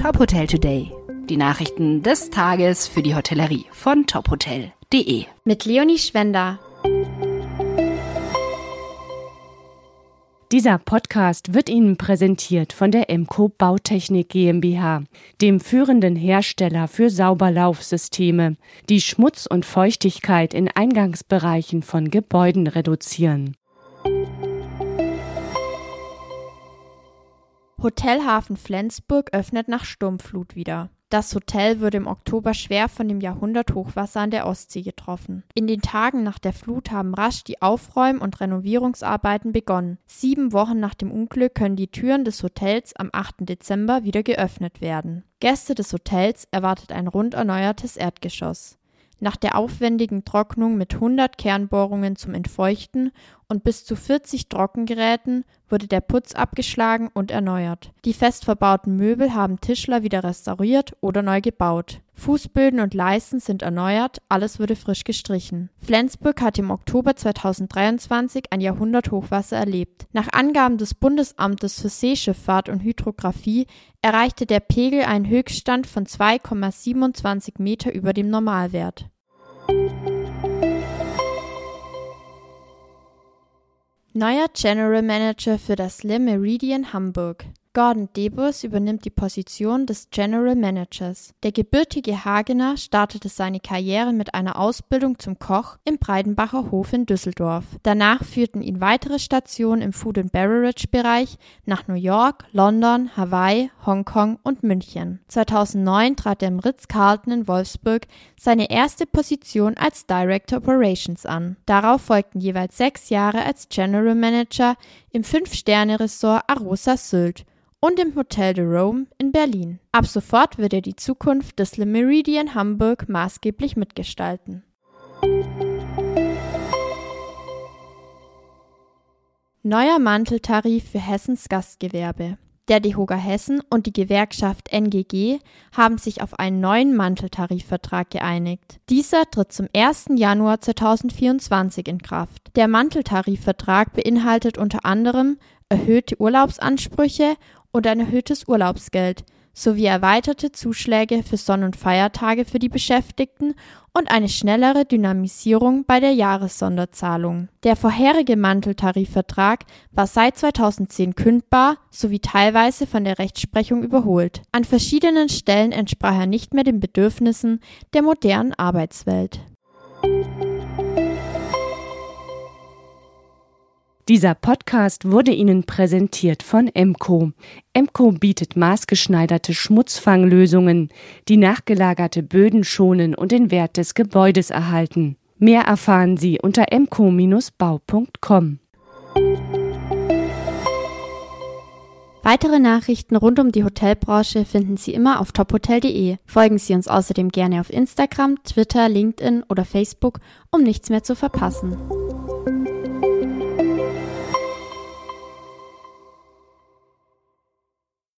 Top Hotel Today. Die Nachrichten des Tages für die Hotellerie von tophotel.de. Mit Leonie Schwender. Dieser Podcast wird Ihnen präsentiert von der Emco Bautechnik GmbH, dem führenden Hersteller für Sauberlaufsysteme, die Schmutz und Feuchtigkeit in Eingangsbereichen von Gebäuden reduzieren. Hotel Hafen Flensburg öffnet nach Sturmflut wieder. Das Hotel wurde im Oktober schwer von dem Jahrhunderthochwasser an der Ostsee getroffen. In den Tagen nach der Flut haben rasch die Aufräum- und Renovierungsarbeiten begonnen. Sieben Wochen nach dem Unglück können die Türen des Hotels am 8. Dezember wieder geöffnet werden. Gäste des Hotels erwartet ein rund erneuertes Erdgeschoss. Nach der aufwendigen Trocknung mit 100 Kernbohrungen zum Entfeuchten und bis zu 40 Trockengeräten wurde der Putz abgeschlagen und erneuert. Die fest verbauten Möbel haben Tischler wieder restauriert oder neu gebaut. Fußböden und Leisten sind erneuert, alles wurde frisch gestrichen. Flensburg hat im Oktober 2023 ein Jahrhunderthochwasser erlebt. Nach Angaben des Bundesamtes für Seeschifffahrt und Hydrographie erreichte der Pegel einen Höchststand von 2,27 Meter über dem Normalwert. Neuer General Manager für das Le Meridian Hamburg. Gordon Debus übernimmt die Position des General Managers. Der gebürtige Hagener startete seine Karriere mit einer Ausbildung zum Koch im Breidenbacher Hof in Düsseldorf. Danach führten ihn weitere Stationen im Food and Beverage Bereich nach New York, London, Hawaii, Hongkong und München. 2009 trat er im Ritz-Carlton in Wolfsburg seine erste Position als Director Operations an. Darauf folgten jeweils sechs Jahre als General Manager im Fünf-Sterne-Ressort Arosa Sylt und im Hotel de Rome in Berlin. Ab sofort wird er die Zukunft des Le Meridian Hamburg maßgeblich mitgestalten. Neuer Manteltarif für Hessens Gastgewerbe. Der DEHOGA Hessen und die Gewerkschaft NGG haben sich auf einen neuen Manteltarifvertrag geeinigt. Dieser tritt zum 1. Januar 2024 in Kraft. Der Manteltarifvertrag beinhaltet unter anderem erhöhte Urlaubsansprüche und ein erhöhtes Urlaubsgeld sowie erweiterte Zuschläge für Sonn- und Feiertage für die Beschäftigten und eine schnellere Dynamisierung bei der Jahressonderzahlung. Der vorherige Manteltarifvertrag war seit 2010 kündbar sowie teilweise von der Rechtsprechung überholt. An verschiedenen Stellen entsprach er nicht mehr den Bedürfnissen der modernen Arbeitswelt. Dieser Podcast wurde Ihnen präsentiert von Emco. Emco bietet maßgeschneiderte Schmutzfanglösungen, die nachgelagerte Böden schonen und den Wert des Gebäudes erhalten. Mehr erfahren Sie unter emco-bau.com. Weitere Nachrichten rund um die Hotelbranche finden Sie immer auf tophotel.de. Folgen Sie uns außerdem gerne auf Instagram, Twitter, LinkedIn oder Facebook, um nichts mehr zu verpassen.